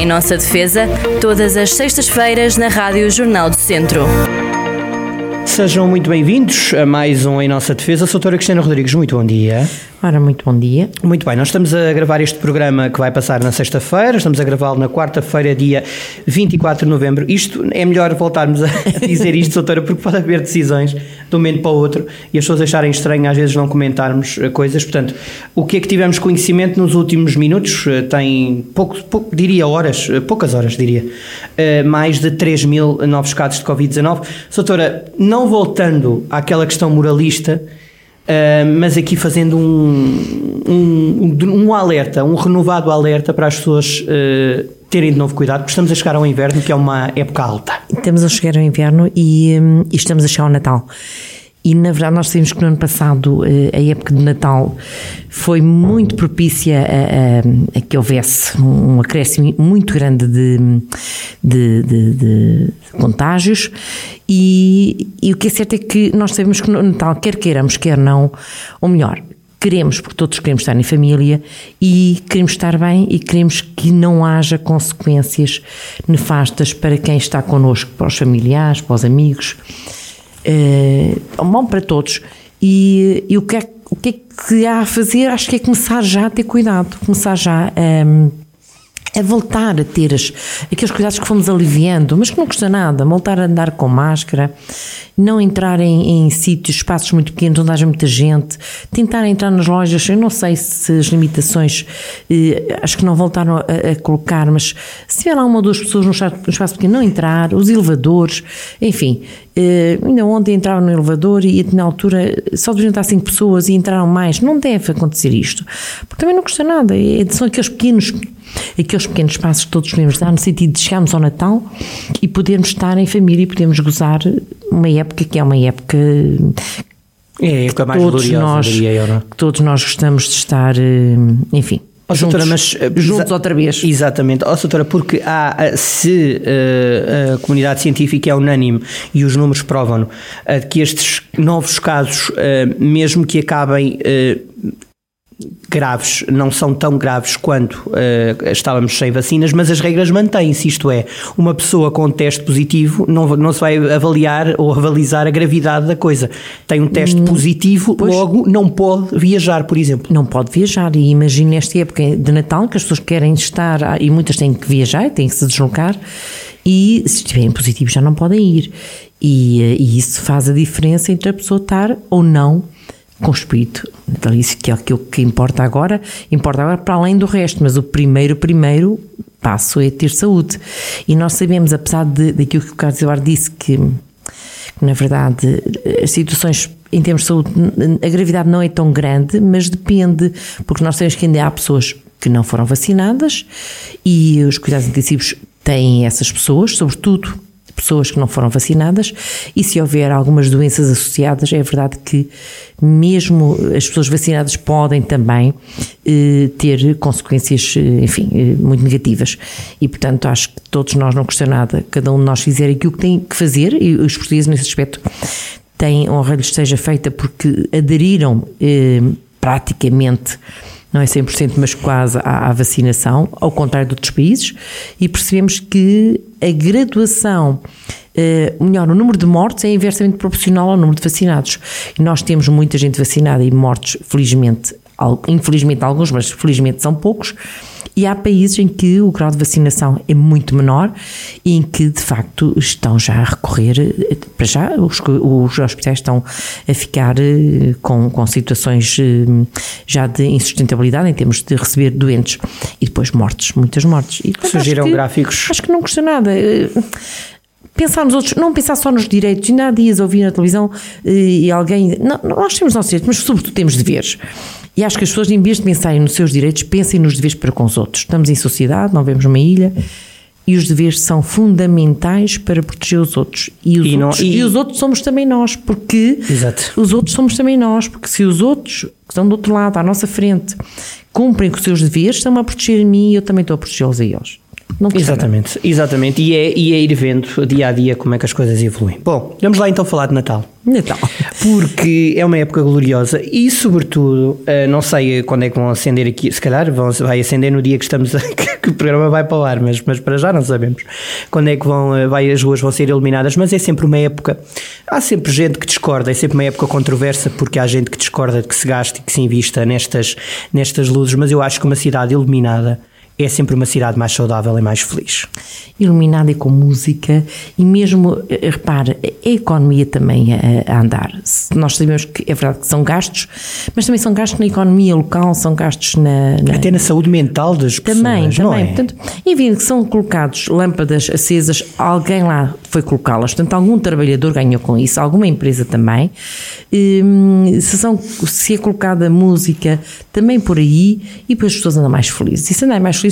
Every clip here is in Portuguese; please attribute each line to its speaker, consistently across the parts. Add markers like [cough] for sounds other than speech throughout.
Speaker 1: Em nossa defesa, todas as sextas-feiras na Rádio Jornal do Centro.
Speaker 2: Sejam muito bem-vindos a mais um Em Nossa Defesa. Sou a doutora Cristina Rodrigues, muito bom dia.
Speaker 3: Ora, muito bom dia.
Speaker 2: Muito bem, nós estamos a gravar este programa que vai passar na sexta-feira, estamos a gravá-lo na quarta-feira, dia 24 de novembro. Isto é melhor voltarmos [laughs] a dizer isto, doutora, porque pode haver decisões de um momento para o outro e as pessoas acharem estranho às vezes não comentarmos eh, coisas. Portanto, o que é que tivemos conhecimento nos últimos minutos? Eh, tem pouco, pouco diria horas, eh, poucas horas, diria. Mais de 3 mil novos casos de Covid-19. Doutora, não voltando àquela questão moralista Uh, mas aqui fazendo um, um, um, alerta, um renovado alerta para as pessoas uh, terem de novo cuidado, porque estamos a chegar ao inverno, que é uma época alta.
Speaker 3: Estamos a chegar ao inverno e, um, e estamos a chegar ao Natal. E na verdade nós sabemos que no ano passado eh, a época de Natal foi muito propícia a, a, a que houvesse um acréscimo muito grande de, de, de, de contágios. E, e, o que é certo é que nós sabemos que no Natal, quer queiramos, quer não, ou melhor, queremos, porque todos queremos estar em família e queremos estar bem e queremos que não haja consequências nefastas para quem está connosco, para os familiares, para os amigos é bom para todos. E, e o, que é, o que é que há a fazer? Acho que é começar já a ter cuidado, começar já a a voltar a ter as, aqueles cuidados que fomos aliviando, mas que não custa nada, voltar a andar com máscara, não entrar em, em sítios, espaços muito pequenos onde haja muita gente, tentar entrar nas lojas, eu não sei se as limitações, eh, acho que não voltaram a, a, colocar, mas se tiver lá uma ou duas pessoas num espaço, pequeno, não entrar, os elevadores, enfim, eh, ainda ontem entrava no elevador e na altura só deviam estar cinco pessoas e entraram mais, não deve acontecer isto, porque também não custa nada, é, são aqueles pequenos aqueles pequenos passos que todos podemos dar no sentido de chegarmos ao Natal e podermos estar em família e podermos gozar uma época que é uma época
Speaker 2: é a época mais
Speaker 3: todos
Speaker 2: gloriosa,
Speaker 3: nós,
Speaker 2: diria eu, não?
Speaker 3: Todos nós gostamos de estar, eh, enfim,
Speaker 2: Oh, juntos, doutora, mas,
Speaker 3: eh, juntos outra vez.
Speaker 2: Exatamente. Oh, doutora, porque há, se uh, a comunidade científica é unânime e os números provam uh, que estes novos casos, uh, mesmo que acabem graves, não são tão graves quanto uh, estávamos sem vacinas, mas as regras mantêm-se, isto é, uma pessoa com teste positivo não, não se vai avaliar ou avalizar a gravidade da coisa. Tem um teste hum, positivo, pois, logo não pode viajar, por exemplo.
Speaker 3: Não pode viajar, e imagine nesta época de Natal que as pessoas querem estar, e muitas têm que viajar, têm que se deslocar, e se estiverem positivos já não podem ir. E, eh, e isso faz a diferença entre a pessoa estar ou não com espírito natalício, que é aquilo que importa agora, importa agora para além do resto, mas o primeiro, primeiro passo é ter saúde. E nós sabemos, apesar de, daquilo que o Carlos Eduardo disse, que, que na verdade as situações em termos de saúde, a gravidade não é tão grande, mas depende, porque nós sabemos que ainda há pessoas que não foram vacinadas e os cuidados intensivos têm essas pessoas, sobretudo pessoas que não foram vacinadas e se houver algumas doenças associadas, é verdade que mesmo as pessoas vacinadas podem também eh, ter consequências, eh, enfim, eh, muito negativas. E, portanto, acho que todos nós não custa nada, cada um de nós fizer aquilo que tem que fazer e os portugueses nesse aspecto têm honra lhes seja feita porque aderiram eh, praticamente não é 100%, mas quase à, à, vacinação, ao contrário de outros países, e percebemos que a graduação, eh, melhor, o número de mortes é inversamente proporcional ao número de vacinados. E nós temos muita gente vacinada e mortes, felizmente, infelizmente alguns, mas felizmente são poucos, e há países em que o grau de vacinação é muito menor e em que, de facto, estão já a recorrer, para já, os, os hospitais estão a ficar eh, com, com situações eh, já de insustentabilidade em termos de receber doentes e depois mortes, muitas mortes. E,
Speaker 2: Surgiram
Speaker 3: acho que,
Speaker 2: gráficos.
Speaker 3: Acho que não custa nada eh, pensar nos outros, não pensar só nos direitos. Ainda há dias ouvi na televisão e alguém. Não, nós temos nossos direitos, mas sobretudo temos deveres. E acho que as pessoas, em vez de pensarem nos seus direitos, pensem nos deveres para com os outros. Estamos em sociedade, não vemos uma ilha e os deveres são fundamentais para proteger os outros. E os, e outros, não, e... e os outros somos também nós, porque
Speaker 2: Exato.
Speaker 3: os outros somos também nós, porque se os outros que estão do outro lado, à nossa frente, cumprem com os seus deveres, estão a proteger a mim e eu também estou a protegê-los a eles. Não
Speaker 2: Exatamente, exatamente. E é, e é ir vendo dia a dia como é que as coisas evoluem. Bom, vamos lá então falar de Natal.
Speaker 3: Natal.
Speaker 2: Porque é uma época gloriosa e, sobretudo, eh, não sei quando é que vão acender aqui, se calhar vão, vai acender no dia que estamos a, [laughs] que o programa vai para o ar, mas, mas para já não sabemos quando é que vão, eh, vai, as ruas vão ser iluminadas, mas é sempre uma época, há sempre gente que discorda, é sempre uma época controversa porque há gente que discorda de que se gaste e que se invista nestas, nestas luzes, mas eu acho que uma cidade iluminada é sempre uma cidade mais saudável e mais feliz.
Speaker 3: Iluminada e com música, e mesmo, eh, repare, a economia também a, a, andar. Nós sabemos que é verdade que são gastos, mas também são gastos na economia local, são gastos na. na
Speaker 2: Até na saúde mental das
Speaker 3: também,
Speaker 2: pessoas.
Speaker 3: Também,
Speaker 2: é?
Speaker 3: Portanto, e que são colocados lâmpadas acesas, alguém lá foi colocá-las, portanto, algum trabalhador ganhou com isso, alguma empresa também. Hum, se, são, se é colocada música também por aí, e depois as pessoas andam mais felizes. E se andarem mais felizes,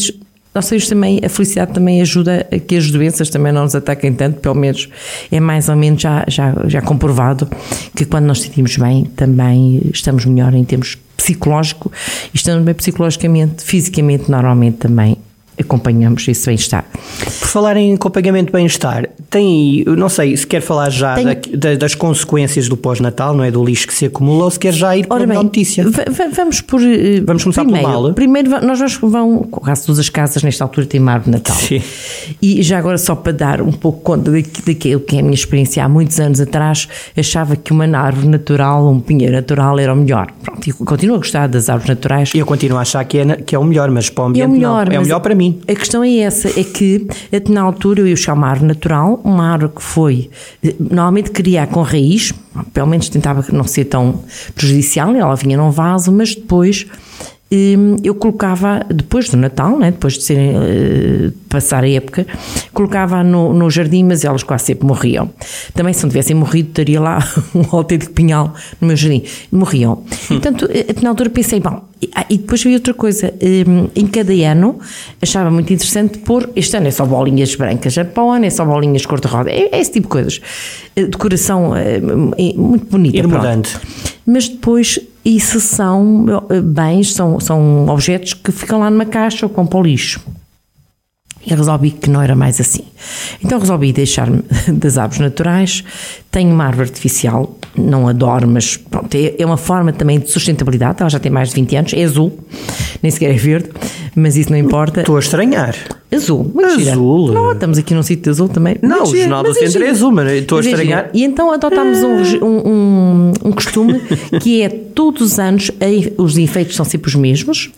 Speaker 3: nós sabemos também, a felicidade também ajuda a que as doenças também não nos ataquem tanto, pelo menos é mais ou menos já, já, já comprovado que quando nós sentimos bem, também estamos melhor em termos psicológico e estamos bem psicologicamente, fisicamente, normalmente também acompanhamos esse bem-estar.
Speaker 2: Por falar em acompanhamento de bem-estar, tem, não sei, se quer falar já
Speaker 3: Tenho...
Speaker 2: da, da, das consequências do pós-natal, não é? Do lixo que se acumula, ou se quer já ir para a notícia?
Speaker 3: Vamos por.
Speaker 2: Vamos começar
Speaker 3: primeiro,
Speaker 2: pelo mal.
Speaker 3: Primeiro, nós vamos, vão, quase todas as casas nesta altura uma árvore de Natal.
Speaker 2: Sim.
Speaker 3: E já agora, só para dar um pouco conta daquilo que é a minha experiência, há muitos anos atrás, achava que uma árvore natural, um pinheiro natural, era o melhor. Pronto, e continuo a gostar das árvores naturais.
Speaker 2: Eu continuo a achar que é, que é o melhor, mas para o ambiente
Speaker 3: é o melhor,
Speaker 2: não. É o melhor para mim.
Speaker 3: A questão é essa, é que na altura eu ia buscar uma árvore natural, uma árvore que foi, normalmente criar com raiz, pelo menos tentava não ser tão prejudicial, ela vinha num vaso, mas depois eu colocava, depois do Natal, né, depois de uh, passar a época, colocava no, no jardim, mas elas quase sempre morriam. Também se não tivessem morrido, teria lá [laughs] um autêntico pinhal no meu jardim. Morriam. Hum. E, portanto, na altura pensei, bom, e, e depois veio outra coisa, um, em cada ano achava muito interessante pôr, este ano é só bolinhas brancas, para o ano é só bolinhas cor-de-rosa, é, é, esse tipo de coisas. Decoração é, muito bonita.
Speaker 2: Ir.
Speaker 3: Mas depois isso são bens, são, são objetos que ficam lá numa caixa ou com o lixo. E resolvi que não era mais assim. Então resolvi deixar-me [laughs] das árvores naturais. Tenho uma árvore artificial, não adoro, mas pronto, é uma forma também de sustentabilidade. Ela já tem mais de 20 anos, é azul, nem sequer é verde, mas isso não importa.
Speaker 2: Estou a estranhar.
Speaker 3: Azul,
Speaker 2: azul.
Speaker 3: Não, estamos aqui num sítio azul também.
Speaker 2: Não, o Jornal do Centro é azul, mas estou a estranhar.
Speaker 3: E então adotámos um, um, um, costume que é todos os anos os enfeites são sempre os mesmos.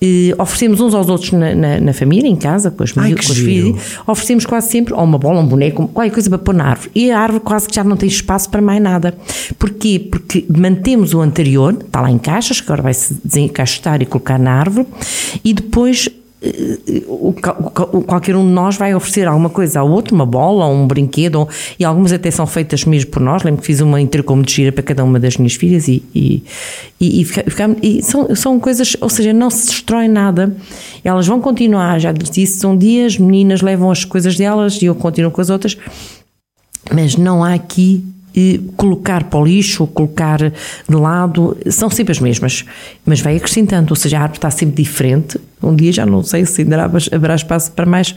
Speaker 3: E oferecemos uns aos outros na, na, na família, em casa, com, as
Speaker 2: Ai,
Speaker 3: com os filhos. Oferecemos quase sempre, ou uma bola, um boneco, qualquer coisa para pôr na árvore. E a árvore quase que já não tem espaço para mais nada. Porquê? Porque mantemos o anterior, está lá em caixas, que agora vai-se desencaixotar e colocar na árvore, e depois qualquer um de nós vai oferecer alguma coisa ao outro, uma bola ou um brinquedo, e algumas até são feitas mesmo por nós. Lembro que fiz uma intercom de gira para cada uma das minhas filhas e, e, e, e, e são, são coisas, ou seja, não se destrói nada. Elas vão continuar, já disse, são dias, meninas levam as coisas delas e eu continuo com as outras, mas não há aqui colocar para o lixo ou colocar de lado, são sempre as mesmas, mas vai acrescentando, ou seja, a árvore está sempre diferente. Um dia já não sei se ainda haverá espaço para mais,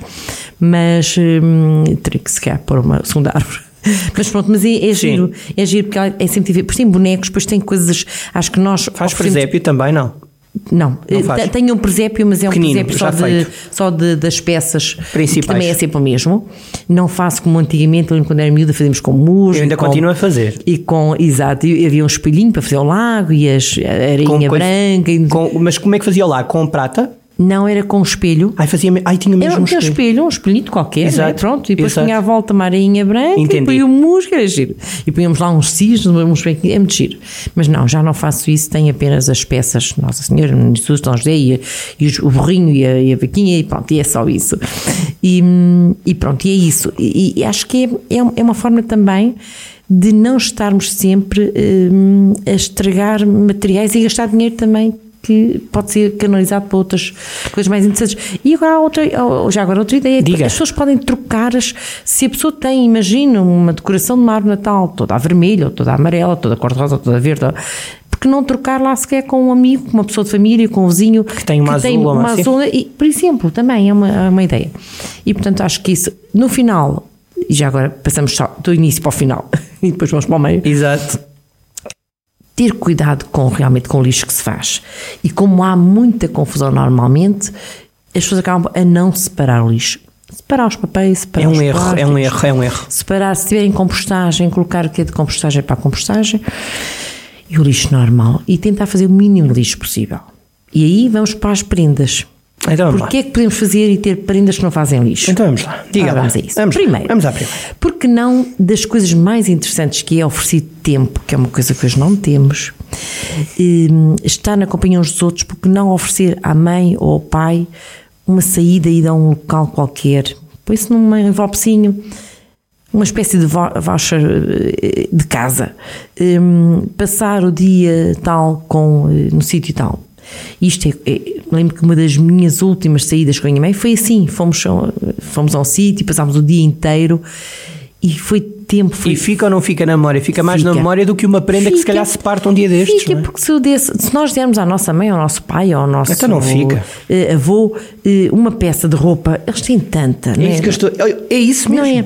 Speaker 3: mas hum, teria que se calhar pôr uma segunda árvore. [laughs] Mas pronto, mas é, é giro, é giro porque é sempre diferente. Depois tem bonecos, depois tem coisas, acho que nós.
Speaker 2: Faz presépio também, não?
Speaker 3: Não, não tem um presépio, mas é um
Speaker 2: Pequenino,
Speaker 3: presépio só, de, só de, das peças
Speaker 2: principais.
Speaker 3: Que também é sempre o mesmo. Não faço como antigamente, quando era miúda, fazíamos com musgo.
Speaker 2: Eu ainda
Speaker 3: com,
Speaker 2: continuo a fazer.
Speaker 3: E com, exato, e havia um espelhinho para fazer o lago e as, a areinha
Speaker 2: com
Speaker 3: branca. E...
Speaker 2: Com, mas como é que fazia o lago? Com prata?
Speaker 3: Não, era com espelho.
Speaker 2: Ai, fazia, ai tinha mesmo
Speaker 3: era,
Speaker 2: um
Speaker 3: espelho.
Speaker 2: espelho.
Speaker 3: espelho, um espelhito qualquer,
Speaker 2: Exato,
Speaker 3: né? pronto. E depois
Speaker 2: exato.
Speaker 3: punha à volta uma areinha branca
Speaker 2: Entendi.
Speaker 3: e depois o musgo, era giro. E punhamos lá uns cisnes, uns é muito giro. Mas não, já não faço isso, tenho apenas as peças Nossa Senhora, Jesus, São José e, e o burrinho e a, e a vaquinha e pronto, e é só isso. E, e pronto, e é isso. E, e acho que é, é, é uma forma também de não estarmos sempre hum, a estragar materiais e gastar dinheiro também que pode ser canalizado para outras coisas mais interessantes. E agora outra, já agora outra ideia,
Speaker 2: Diga.
Speaker 3: as pessoas podem trocar as, se a pessoa tem, imagina, uma decoração de uma árvore de Natal toda a vermelha, ou toda a amarela, toda a cor-de-rosa, toda a verde, porque não trocar lá sequer com um amigo, com uma pessoa de família, com um vizinho
Speaker 2: que tem uma
Speaker 3: que
Speaker 2: azul,
Speaker 3: uma
Speaker 2: assim.
Speaker 3: azul e, por exemplo, também é uma, é uma ideia. E portanto acho que isso, no final, e já agora passamos só do início para o final [laughs] e depois vamos para o meio,
Speaker 2: Exato.
Speaker 3: Ter cuidado com realmente com o lixo que se faz. E como há muita confusão normalmente, as pessoas acabam a não separar o lixo. Separar os papéis, separar
Speaker 2: É
Speaker 3: os
Speaker 2: um erro, é um
Speaker 3: plásticos,
Speaker 2: erro, é um erro.
Speaker 3: Separar, se tiverem compostagem, colocar o que é de compostagem para a compostagem e o lixo normal. E tentar fazer o mínimo lixo possível. E aí vamos para as prendas.
Speaker 2: Então vamos
Speaker 3: Porquê é que podemos fazer e ter prendas que não fazem lixo?
Speaker 2: Então vamos lá. Diga
Speaker 3: Ora,
Speaker 2: lá.
Speaker 3: vamos a isso.
Speaker 2: Vamos.
Speaker 3: Primeiro,
Speaker 2: vamos à primeira.
Speaker 3: porque não das coisas mais interessantes que é oferecido tempo, que é uma coisa que hoje não temos, hum, estar na companhia uns dos outros, porque não oferecer à mãe ou ao pai uma saída e ir a um local qualquer, põe-se num envelopezinho, uma espécie de vou- voucher eh, de casa, Hum, passar o dia tal com, eh, no sítio tal. Isto é, é- lembro que uma das minhas últimas saídas com a minha mãe foi assim: fomos, fomos a um sítio, passámos o dia inteiro e foi tempo. Foi,
Speaker 2: E fica ou não fica na memória? Fica mais na
Speaker 3: Fica.
Speaker 2: memória do que uma prenda que se
Speaker 3: Fica.
Speaker 2: calhar se parte um dia destes.
Speaker 3: Fica,
Speaker 2: não é?
Speaker 3: porque se, desse- se nós dermos à nossa mãe, ao nosso pai, ao nosso
Speaker 2: Então não fica.
Speaker 3: eh, avô, eh, uma peça de roupa, eles têm tanta, não
Speaker 2: É isso que eu estou. É isso mesmo.
Speaker 3: Não é?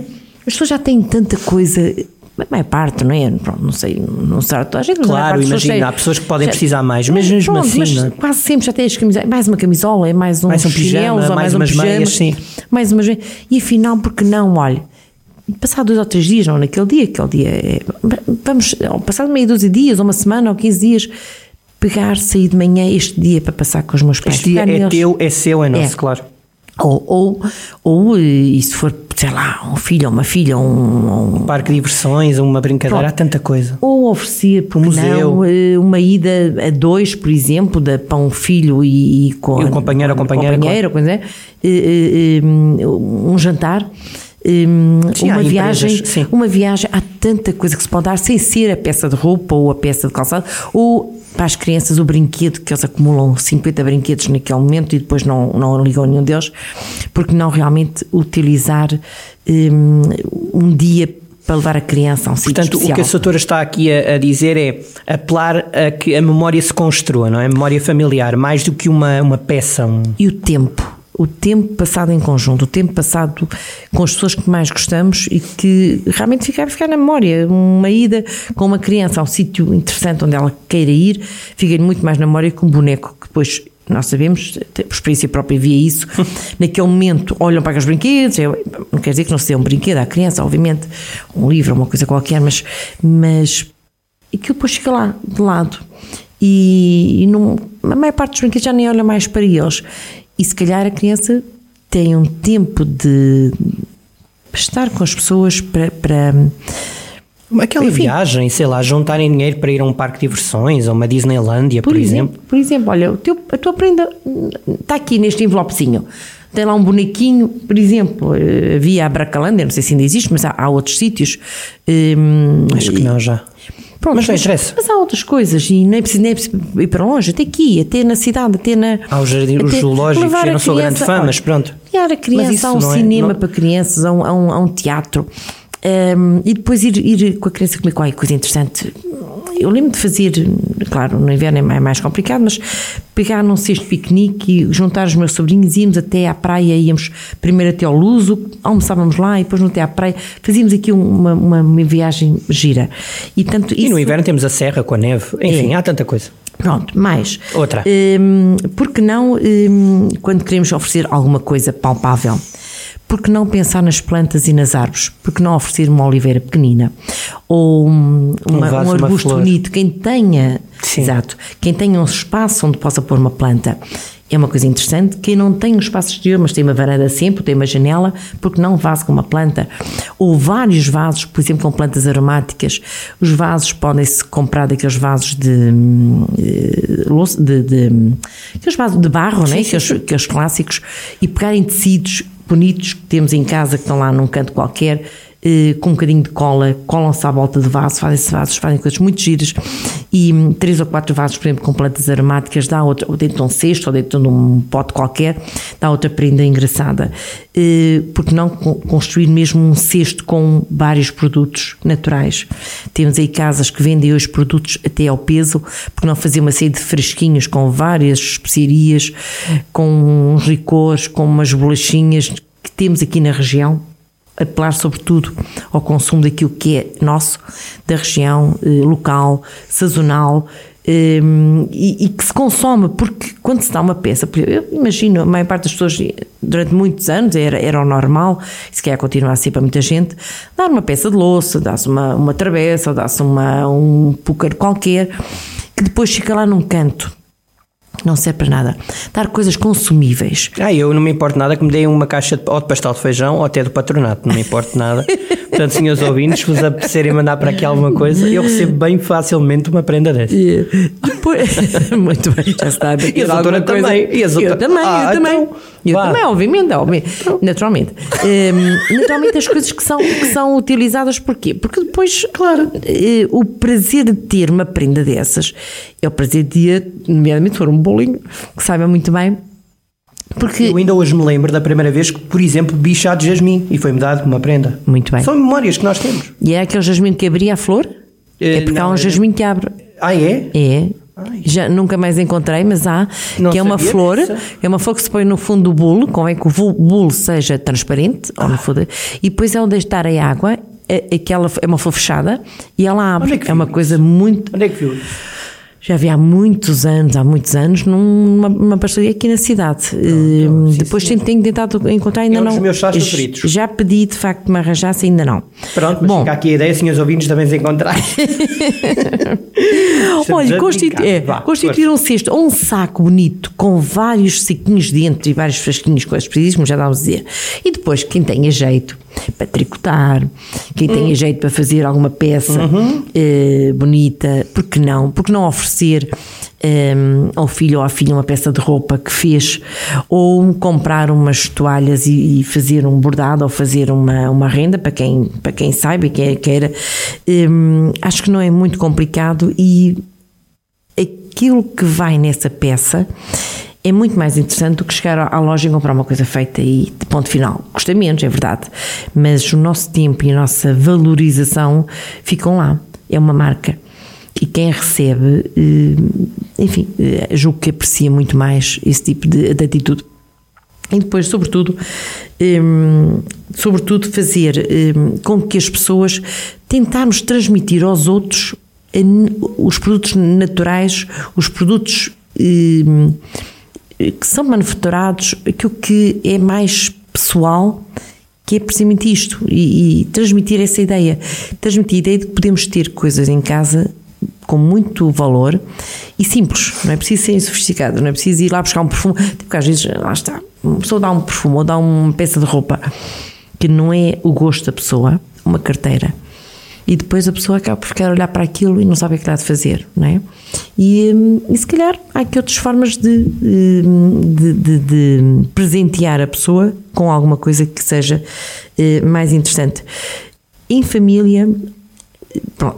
Speaker 3: As pessoas já têm tanta coisa, a maior parte, não é? Pronto, não sei, não sei, a gente, mas a maior
Speaker 2: Claro, imagina, há pessoas que podem
Speaker 3: já-
Speaker 2: precisar mais, mas mesmo
Speaker 3: Pronto,
Speaker 2: assim,
Speaker 3: mas
Speaker 2: não é?
Speaker 3: quase sempre já tem as camisolas, mais uma camisola, é mais uns
Speaker 2: Mais um pijama,
Speaker 3: chinelos,
Speaker 2: mais
Speaker 3: mais, um
Speaker 2: umas
Speaker 3: pijama,
Speaker 2: meias, sim.
Speaker 3: mais umas. E afinal, porque não, olha, passar dois ou três dias, não naquele dia, aquele dia é, vamos, ou passar meia dúzia de dias, ou uma semana, ou 15 dias, pegar, sair de manhã este dia para passar com os meus pais.
Speaker 2: Este dia é
Speaker 3: neles.
Speaker 2: teu, é seu, é nosso,
Speaker 3: É.
Speaker 2: claro.
Speaker 3: Ou, ou, ou, eh, e se for, sei lá, um filho ou uma filha, um, um-
Speaker 2: Parque de diversões, uma brincadeira,
Speaker 3: Pronto.
Speaker 2: há tanta coisa.
Speaker 3: ou oferecer, por
Speaker 2: museu.
Speaker 3: não, eh, uma ida a dois, por exemplo, da, para um filho e, e com
Speaker 2: E o companheiro ou
Speaker 3: com-
Speaker 2: companheira,
Speaker 3: companheira, coisa, é, eh, eh, um jantar.
Speaker 2: Sim,
Speaker 3: uma viagem, uma viagem, há tanta coisa que se pode dar sem ser a peça de roupa ou a peça de calçado, ou para as crianças o brinquedo que eles acumulam 50 brinquedos naquele momento e depois não, não ligam nenhum deles, porque não realmente utilizar eh, um dia para levar a criança a um sítio
Speaker 2: Portanto,
Speaker 3: especial.
Speaker 2: o que a doutora está aqui a, a dizer é apelar a que a memória se construa, não é? A memória familiar, mais do que uma, uma peça. um-
Speaker 3: E o tempo. O tempo passado em conjunto, o tempo passado com as pessoas que mais gostamos e que realmente ficar, ficar na memória. Uma ida com uma criança a um sítio interessante onde ela queira ir, fica muito mais na memória que um boneco que depois. Nós sabemos, por experiência própria, via isso. [laughs] Naquele momento, olham para os brinquedos. é- Não quer dizer que não se dê um brinquedo à criança, obviamente, um livro, uma coisa qualquer, mas, mas aquilo depois fica lá, de lado. E, e não, a maior parte dos brinquedos já nem olha mais para eles. E se calhar a criança tem um tempo de estar com as pessoas para. para
Speaker 2: Aquela
Speaker 3: Enfim.
Speaker 2: viagem, sei lá, juntarem dinheiro para ir a um parque de diversões, a uma Disneylândia, por, exemplo.
Speaker 3: Por exemplo, olha, teu, a tua prenda está aqui neste envelopezinho. Tem lá um bonequinho, por exemplo, eh, havia a Bracalândia, não sei se ainda existe, mas há, há outros sítios. hum,
Speaker 2: Acho que não já.
Speaker 3: Pronto,
Speaker 2: Mas não interessa.
Speaker 3: Mas há outras coisas e nem é preciso, nem é preciso ir para longe, até aqui, até na cidade, até na.
Speaker 2: Há os jardim- os zoológicos, eu não sou grande fã,
Speaker 3: olha,
Speaker 2: mas pronto.
Speaker 3: Levar a criança a um
Speaker 2: é-
Speaker 3: cinema
Speaker 2: não-
Speaker 3: para crianças, a um, a um, a um teatro. hum, e depois ir, ir com a criança comer qualquer coisa interessante. Eu lembro de fazer, claro, no inverno é mais, complicado, mas pegar num cesto de piquenique e juntar os meus sobrinhos, íamos até à praia, íamos primeiro até ao Luso, almoçávamos lá e depois no até à praia, fazíamos aqui uma, uma, uma viagem gira. E, tanto,
Speaker 2: E
Speaker 3: isso,
Speaker 2: no inverno temos a serra com a neve, enfim,
Speaker 3: É.
Speaker 2: há tanta coisa.
Speaker 3: Pronto, mais.
Speaker 2: Outra.
Speaker 3: Hum, porque não, hum, quando queremos oferecer alguma coisa palpável, porque não pensar nas plantas e nas árvores? Porque não oferecer uma oliveira pequenina? Ou um, uma- um arbusto bonito? Quem tenha,
Speaker 2: Sim.
Speaker 3: exato, quem tenha um espaço onde possa pôr uma planta. É uma coisa interessante. Quem não tem um espaço exterior, mas tem uma varanda sempre, tem uma janela, porque não vaso com uma planta? Ou vários vasos, por exemplo, com plantas aromáticas. Os vasos podem-se comprar daqueles vasos de, hum, eh, de, de, aqueles vasos de barro, né? aqueles, aqueles clássicos, e pegarem tecidos bonitos que temos em casa, que estão lá num canto qualquer, eh, com um bocadinho de cola, colam-se à volta do vaso, fazem-se vasos, fazem coisas muito giras e hum, três ou quatro vasos, por exemplo, com plantas aromáticas, dá outra, ou dentro de um cesto, ou dentro de um pote qualquer, dá outra prenda engraçada. Eh, porque não construir mesmo um cesto com vários produtos naturais? Temos aí casas que vendem hoje produtos até ao peso, porque não fazer uma série de fresquinhos com várias especiarias, com uns licores, com umas bolachinhas que temos aqui na região, apelar sobretudo ao consumo daquilo que é nosso, da região, eh, local, sazonal, um, e, e, que se consome, porque quando se dá uma peça, eu imagino, a maior parte das pessoas durante muitos anos era, era o normal, se quer continuar assim para muita gente, dar uma peça de louça, dá-se uma, uma travessa, ou dá-se um púcar qualquer, que depois fica lá num canto não serve para nada. Dar coisas consumíveis.
Speaker 2: Ah, eu não me importo nada que me deem uma caixa de, ou de pastel de feijão ou até do patronato, não me importo nada. [laughs] Portanto, senhores ouvintes, se vos apetecerem mandar para aqui alguma coisa, eu recebo bem facilmente uma prenda dessa.
Speaker 3: Yeah. Depois, [laughs] muito bem, já está.
Speaker 2: E a doutora também.
Speaker 3: E a eu também, ah, eu também. Então, eu vá. também, obviamente, obviamente então. naturalmente. Um, naturalmente, as coisas que são, que são utilizadas, porquê? Porque depois, claro, uh, o prazer de ter uma prenda dessas é prazer de, nomeadamente, for um bolinho que saiba muito bem
Speaker 2: porque... Eu ainda hoje me lembro da primeira vez que, por exemplo, bebi chá de jasmim e foi-me dado uma prenda.
Speaker 3: Muito bem.
Speaker 2: São memórias que nós temos.
Speaker 3: E é aquele jasmim que abria a flor? É, é porque não, há um jasmim que abre.
Speaker 2: Ah, é?
Speaker 3: É. Ai. Já nunca mais encontrei, mas há, não que é uma flor, isso. é uma flor que se põe no fundo do bolo, convém que o bolo seja transparente, ah. ou no fundo, e depois é onde estar a água, é, aquela, é uma flor fechada, e ela abre. É, é, uma coisa muito.
Speaker 2: Onde é que viu?
Speaker 3: Já vi há muitos anos, há muitos anos, numa, numa pastelaria aqui na cidade. Não, não, Depois sim, tenho tentado encontrar, ainda é um não.
Speaker 2: Dos meus chás favoritos.
Speaker 3: Já pedi de facto que me arranjasse, ainda não.
Speaker 2: Pronto, mas Bom, fica aqui a ideia, senhores ouvintes, também se encontrar. [laughs]
Speaker 3: Olha, constitu é, constituir um cesto ou um saco bonito com vários sequinhos dentro e vários frasquinhos com as como já dá a dizer. E depois, quem tenha jeito para tricotar, quem tenha hum. jeito para fazer alguma peça uhum. eh, bonita, porque não? Porque não oferecer um, eh, ao filho ou à filha uma peça de roupa que fez, ou comprar umas toalhas e, e fazer um bordado ou fazer uma, uma renda para quem, para quem saiba e quer, queira. Um, acho que não é muito complicado e aquilo que vai nessa peça é muito mais interessante do que chegar à loja e comprar uma coisa feita e de ponto final. Custa menos, é verdade, mas o nosso tempo e a nossa valorização ficam lá. É uma marca. E quem recebe, eh, enfim, eh, julgo que aprecia muito mais esse tipo de, de atitude. E depois, sobretudo, um, eh, sobretudo fazer um, com que as pessoas tentarmos transmitir aos outros os produtos naturais, os produtos um, que são manufaturados, aquilo que é mais pessoal, que é precisamente isto, e, e, transmitir essa ideia, transmitir a ideia de que podemos ter coisas em casa com muito valor e simples, não é preciso ser sofisticado, não é preciso ir lá buscar um perfume, porque às vezes, lá está, uma pessoa dá um perfume ou dá uma peça de roupa que não é o gosto da pessoa, uma carteira, e depois a pessoa acaba por ficar a olhar para aquilo e não sabe o que está a fazer, não é? E, e se calhar há aqui outras formas de, de, de, de presentear a pessoa com alguma coisa que seja eh, mais interessante. Em família,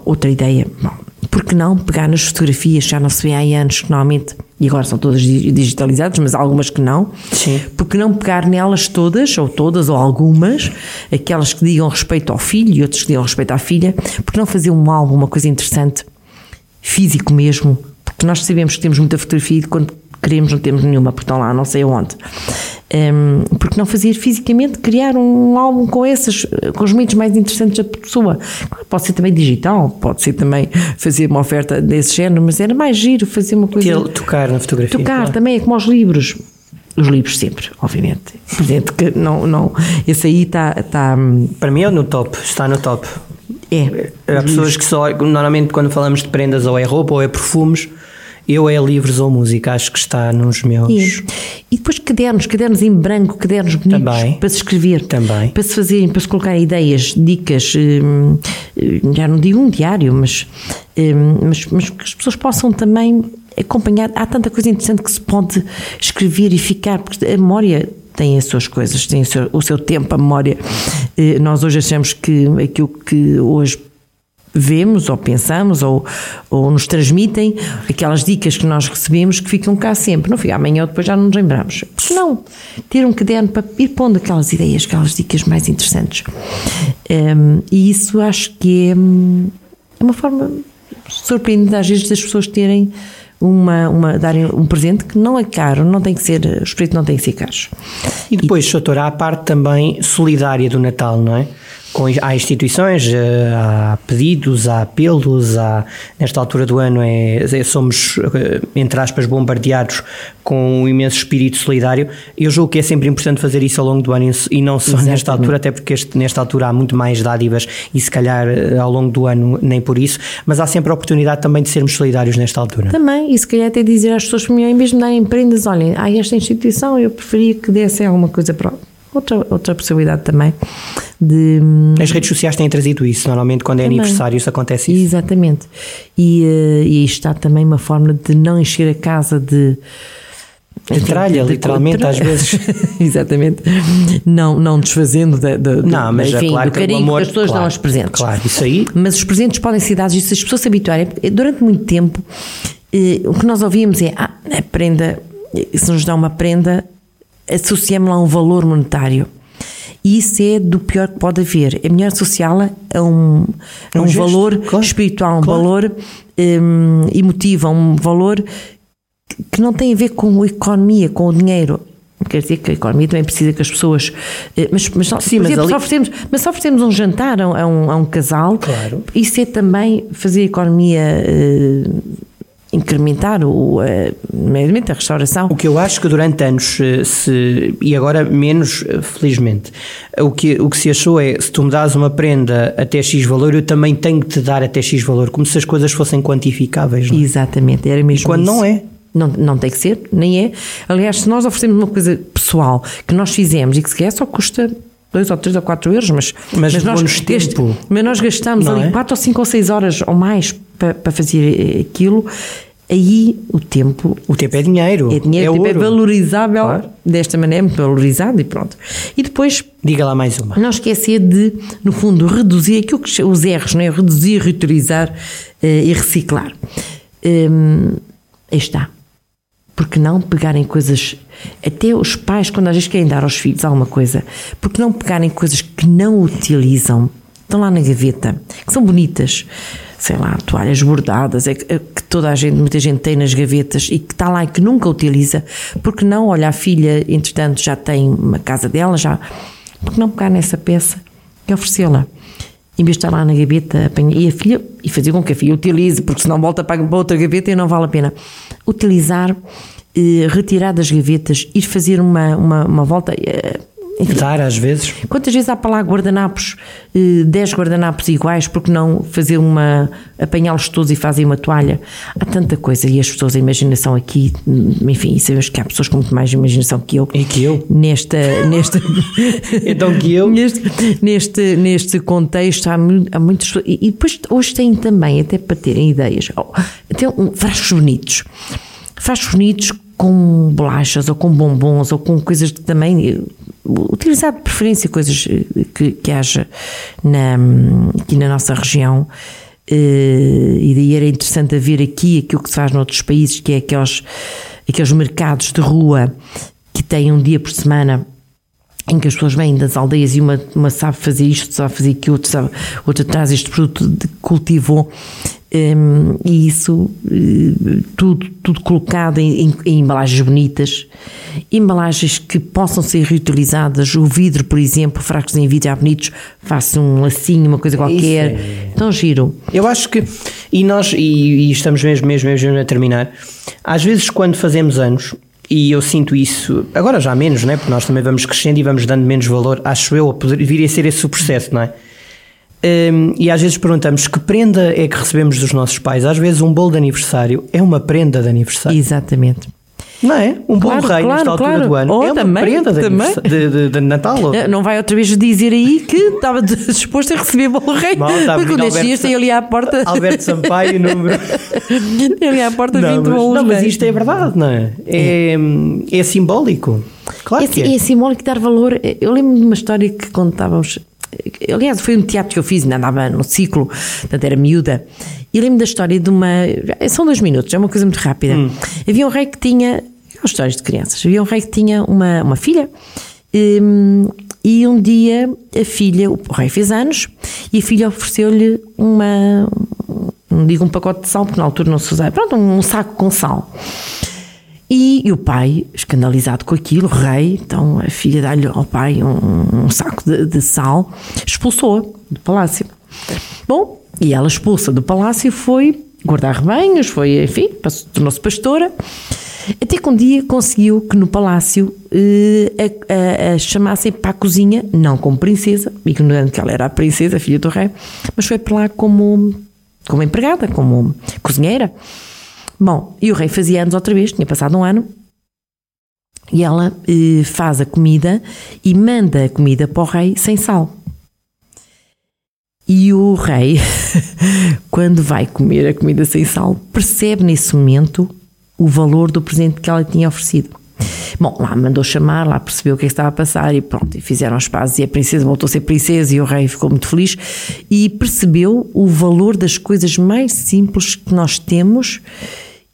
Speaker 3: outra ideia, bom, por que não pegar nas fotografias, já não se vê há anos que normalmente, e agora são todas digitalizadas, mas algumas que não,
Speaker 2: Sim.
Speaker 3: por que não pegar nelas todas, ou todas, ou algumas, aquelas que digam respeito ao filho e outras que digam respeito à filha, por que não fazer um álbum, uma coisa interessante, físico mesmo, porque nós sabemos que temos muita fotografia e quando queremos não temos nenhuma, porque estão lá não sei onde. Um, porque não fazer fisicamente, criar um álbum com esses, com os momentos mais interessantes da pessoa. Claro, pode ser também digital, pode ser também fazer uma oferta desse género, mas era mais giro fazer uma coisa.
Speaker 2: Tocar na fotografia.
Speaker 3: Tocar claro. também, é como os livros. Os livros sempre, obviamente. Evidente que não, não, esse aí está, está.
Speaker 2: Para mim é no top, está no top.
Speaker 3: É.
Speaker 2: Há pessoas que só, normalmente quando falamos de prendas ou é roupa ou é perfumes, eu é livros ou música, acho que está nos meus.
Speaker 3: E, e depois cadernos, cadernos em branco, cadernos bonitos Também. para se escrever.
Speaker 2: Também.
Speaker 3: Para se fazerem, para se colocar ideias, dicas, hum, hum, já não digo um diário, mas, hum, mas, mas que as pessoas possam também acompanhar. Há tanta coisa interessante que se pode escrever e ficar, porque a memória têm as suas coisas, têm o seu, o seu tempo, a memória. Eh, nós hoje achamos que aquilo que hoje vemos ou pensamos ou, ou nos transmitem, aquelas dicas que nós recebemos que ficam cá sempre. Não fica amanhã ou depois já não nos lembramos. Porque não? Ter um caderno para ir pondo aquelas ideias, aquelas dicas mais interessantes. Um, e isso acho que é, é uma forma surpreendente às vezes das pessoas terem uma, uma, darem um presente que não é caro, não tem que ser, os preços não têm que ser caros.
Speaker 2: E depois, doutora, há a parte também solidária do Natal, não é? Com, há instituições, eh, há pedidos, há apelos, há, nesta altura do ano é, é, somos, eh, entre aspas, bombardeados com um imenso espírito solidário. Eu julgo que é sempre importante fazer isso ao longo do ano e não só Exatamente. nesta altura, até porque este, nesta altura há muito mais dádivas e se calhar eh, ao longo do ano nem por isso, mas há sempre a oportunidade também de sermos solidários nesta altura.
Speaker 3: Também, e se calhar até dizer às pessoas, em vez de me darem prendas, olhem, há esta instituição, eu preferia que dessem alguma coisa para outra, outra possibilidade também de.
Speaker 2: As redes sociais têm trazido isso, normalmente quando é também. aniversário isso acontece isso.
Speaker 3: Exatamente. E, uh, e aí está também uma forma de não encher a casa de.
Speaker 2: De tralha, de, literalmente, de, às vezes. [laughs]
Speaker 3: Exatamente. Não, não desfazendo da,
Speaker 2: não, mas é enfim, é claro do
Speaker 3: carinho
Speaker 2: que, amor,
Speaker 3: que as pessoas
Speaker 2: claro,
Speaker 3: dão aos presentes.
Speaker 2: Claro, isso aí.
Speaker 3: Mas os presentes podem ser dados, e se as pessoas se habituarem, durante muito tempo, eh, o que nós ouvimos é: ah, a prenda, se nos dá uma prenda, associamos lá um valor monetário. E isso é do pior que pode haver. É melhor associá-la a um, a um, um gesto, valor claro, espiritual, um claro. valor um, emotivo, um valor que não tem a ver com a economia, com o dinheiro. Quer dizer que a economia também precisa que as pessoas. Eh, mas, mas, Sim, mas, exemplo, ali... só oferecemos, mas só oferecemos um jantar a um, a um casal.
Speaker 2: Claro.
Speaker 3: Isso é também fazer economia. Uh, incrementar o, uh, a restauração.
Speaker 2: O que eu acho que durante anos, eh, se, e agora menos, eh, felizmente, o que, o que se achou é, se tu me dás uma prenda até X valor, eu também tenho que te dar até X valor, como se as coisas fossem quantificáveis. Não?
Speaker 3: É? Exatamente, era mesmo
Speaker 2: e quando
Speaker 3: isso.
Speaker 2: não é.
Speaker 3: Não, não tem que ser, nem é. Aliás, se nós oferecemos uma coisa pessoal que nós fizemos e que se quer só custa 2 ou 3 ou 4 euros, mas,
Speaker 2: mas, mas nós, tempo.
Speaker 3: mas nós gastamos não ali 4 é? ou 5 ou 6 horas ou mais para, para fazer aquilo aí o tempo.
Speaker 2: O tempo é dinheiro.
Speaker 3: É dinheiro,
Speaker 2: é
Speaker 3: o tempo é valorizável claro. desta maneira, muito valorizado e pronto. E depois.
Speaker 2: Diga lá mais uma.
Speaker 3: Não esquecer de, no fundo, reduzir aquilo que os erros, não é? Reduzir, reutilizar uh, e reciclar. Um, aí está. Porque não pegarem coisas. Até os pais, quando às vezes querem dar aos filhos alguma coisa, porque não pegarem coisas que não utilizam, estão lá na gaveta, que são bonitas sei lá, toalhas bordadas, é que, é que, toda a gente, muita gente tem nas gavetas e que está lá e que nunca utiliza, porque não, olha, a filha, entretanto, já tem uma casa dela, já, porque não pegar nessa peça e oferecê-la? Em vez de estar lá na gaveta, apanha, e a filha, e fazer com que a filha utilize, porque senão volta para outra gaveta e não vale a pena. Utilizar, eh, retirar das gavetas, ir fazer uma, uma, uma volta. Eh,
Speaker 2: enfim, Dar às vezes.
Speaker 3: Quantas vezes há para lá guardanapos, 10 eh, guardanapos iguais, porque não fazer uma. apanhá-los todos e fazem uma toalha? Há tanta coisa e as pessoas, a imaginação aqui, hum, enfim, sabemos que há pessoas com muito mais imaginação que eu.
Speaker 2: E que eu?
Speaker 3: Nesta. nesta [laughs]
Speaker 2: então que eu?
Speaker 3: Neste, neste, neste contexto há, há muitas. E depois hoje têm também, até para terem ideias, até um, frascos bonitos. Frascos bonitos com bolachas ou com bombons ou com coisas que também utilizar de preferência coisas eh, que, que haja na, aqui na nossa região. Eh, e daí era interessante ver aqui aquilo que se faz noutros países que é aqueles, aqueles mercados de rua que têm um dia por semana em que as pessoas vêm das aldeias e uma, uma sabe fazer isto, sabe fazer aquilo, sabe, outra traz este produto que cultivou um, e isso uh, tudo, tudo colocado em, em, em, embalagens bonitas, embalagens que possam ser reutilizadas. O vidro, por exemplo, frascos em vidro já bonitos, faça um lacinho, uma coisa qualquer. É... Então giro.
Speaker 2: Eu acho que, e nós, e, e estamos mesmo, mesmo, mesmo a terminar, às vezes quando fazemos anos, e eu sinto isso, agora já menos, não é? Porque nós também vamos crescendo e vamos dando menos valor, acho eu, a poder, viria a ser esse o processo, não é? Um, e às vezes perguntamos que prenda é que recebemos dos nossos pais. Às vezes um bolo de aniversário é uma prenda de aniversário.
Speaker 3: Exatamente.
Speaker 2: Não é? Um claro, rei claro, nesta altura claro. do ano.
Speaker 3: Oh,
Speaker 2: é uma
Speaker 3: também,
Speaker 2: prenda
Speaker 3: também.
Speaker 2: De, de, de, Natal.
Speaker 3: É, [laughs] não vai outra vez dizer aí que estava [laughs] disposto a receber bom rei. Mal, porque nestes dias tem ali à porta.
Speaker 2: Alberto Sampaio, número. [laughs]
Speaker 3: tem ali à porta não, 20
Speaker 2: mas, Não, mas isto é verdade, não é? É, é, é simbólico. Claro
Speaker 3: é,
Speaker 2: que é.
Speaker 3: é simbólico dar valor. Eu lembro de uma história que contávamos. Aliás, foi um teatro que eu fiz, ainda andava no ciclo, portanto era miúda. E lembro da história de uma. São dois minutos, é uma coisa muito rápida.
Speaker 2: Hum.
Speaker 3: Havia um rei que tinha. Histórias de crianças. Havia um rei que tinha uma, uma filha. hum, e um dia a filha, o rei fez anos, e a filha ofereceu-lhe uma. Não digo um pacote de sal, porque na altura não se usava. Pronto, um saco com sal. E, e o pai, escandalizado com aquilo, rei, então a filha dá-lhe ao pai um, um saco de, de sal, expulsou-a do palácio. Bom, e ela expulsa do palácio foi guardar rebanhos, foi, enfim, tornou-se pastora. Até que um dia conseguiu que no palácio eh, a, a- a chamassem para a cozinha, não como princesa, ignorando que ela era a princesa, a filha do rei, mas foi para lá como, como empregada, como cozinheira. Bom, e o rei fazia anos outra vez, tinha passado um ano, e ela eh, faz a comida e manda a comida para o rei sem sal. E o rei, [laughs] quando vai comer a comida sem sal, percebe nesse momento o valor do presente que ela tinha oferecido. Bom, lá mandou chamar, lá percebeu o que é que estava a passar e pronto, e fizeram as pazes e a princesa voltou a ser princesa e o rei ficou muito feliz e percebeu o valor das coisas mais simples que nós temos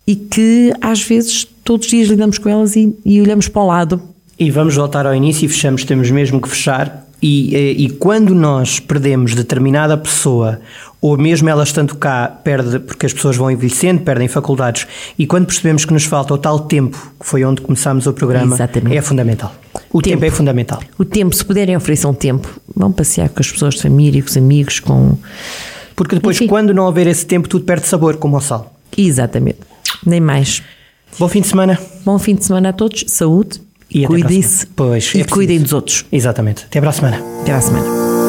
Speaker 3: e que às vezes todos os dias lidamos com elas e, e olhamos para o lado.
Speaker 2: E vamos voltar ao início e fechamos, temos mesmo que fechar. E, eh, e quando nós perdemos determinada pessoa, ou mesmo ela estando cá, perde, porque as pessoas vão envelhecendo, perdem faculdades, e quando percebemos que nos falta o tal tempo, que foi onde começámos o programa,
Speaker 3: Exatamente.
Speaker 2: é fundamental. O tempo.
Speaker 3: Tempo.
Speaker 2: é fundamental.
Speaker 3: O tempo, se puderem oferecer um tempo, vão passear com as pessoas de família, com os amigos, com.
Speaker 2: Porque depois,
Speaker 3: Enfim.
Speaker 2: quando não houver esse tempo, tudo perde sabor, como o sal.
Speaker 3: Exatamente. Nem mais.
Speaker 2: Bom fim de semana.
Speaker 3: Bom fim de semana a todos, saúde,
Speaker 2: E para a
Speaker 3: cuidem-se.
Speaker 2: Pois,
Speaker 3: e
Speaker 2: é
Speaker 3: cuidem dos outros.
Speaker 2: Exatamente. Até para a semana.
Speaker 3: Até à semana.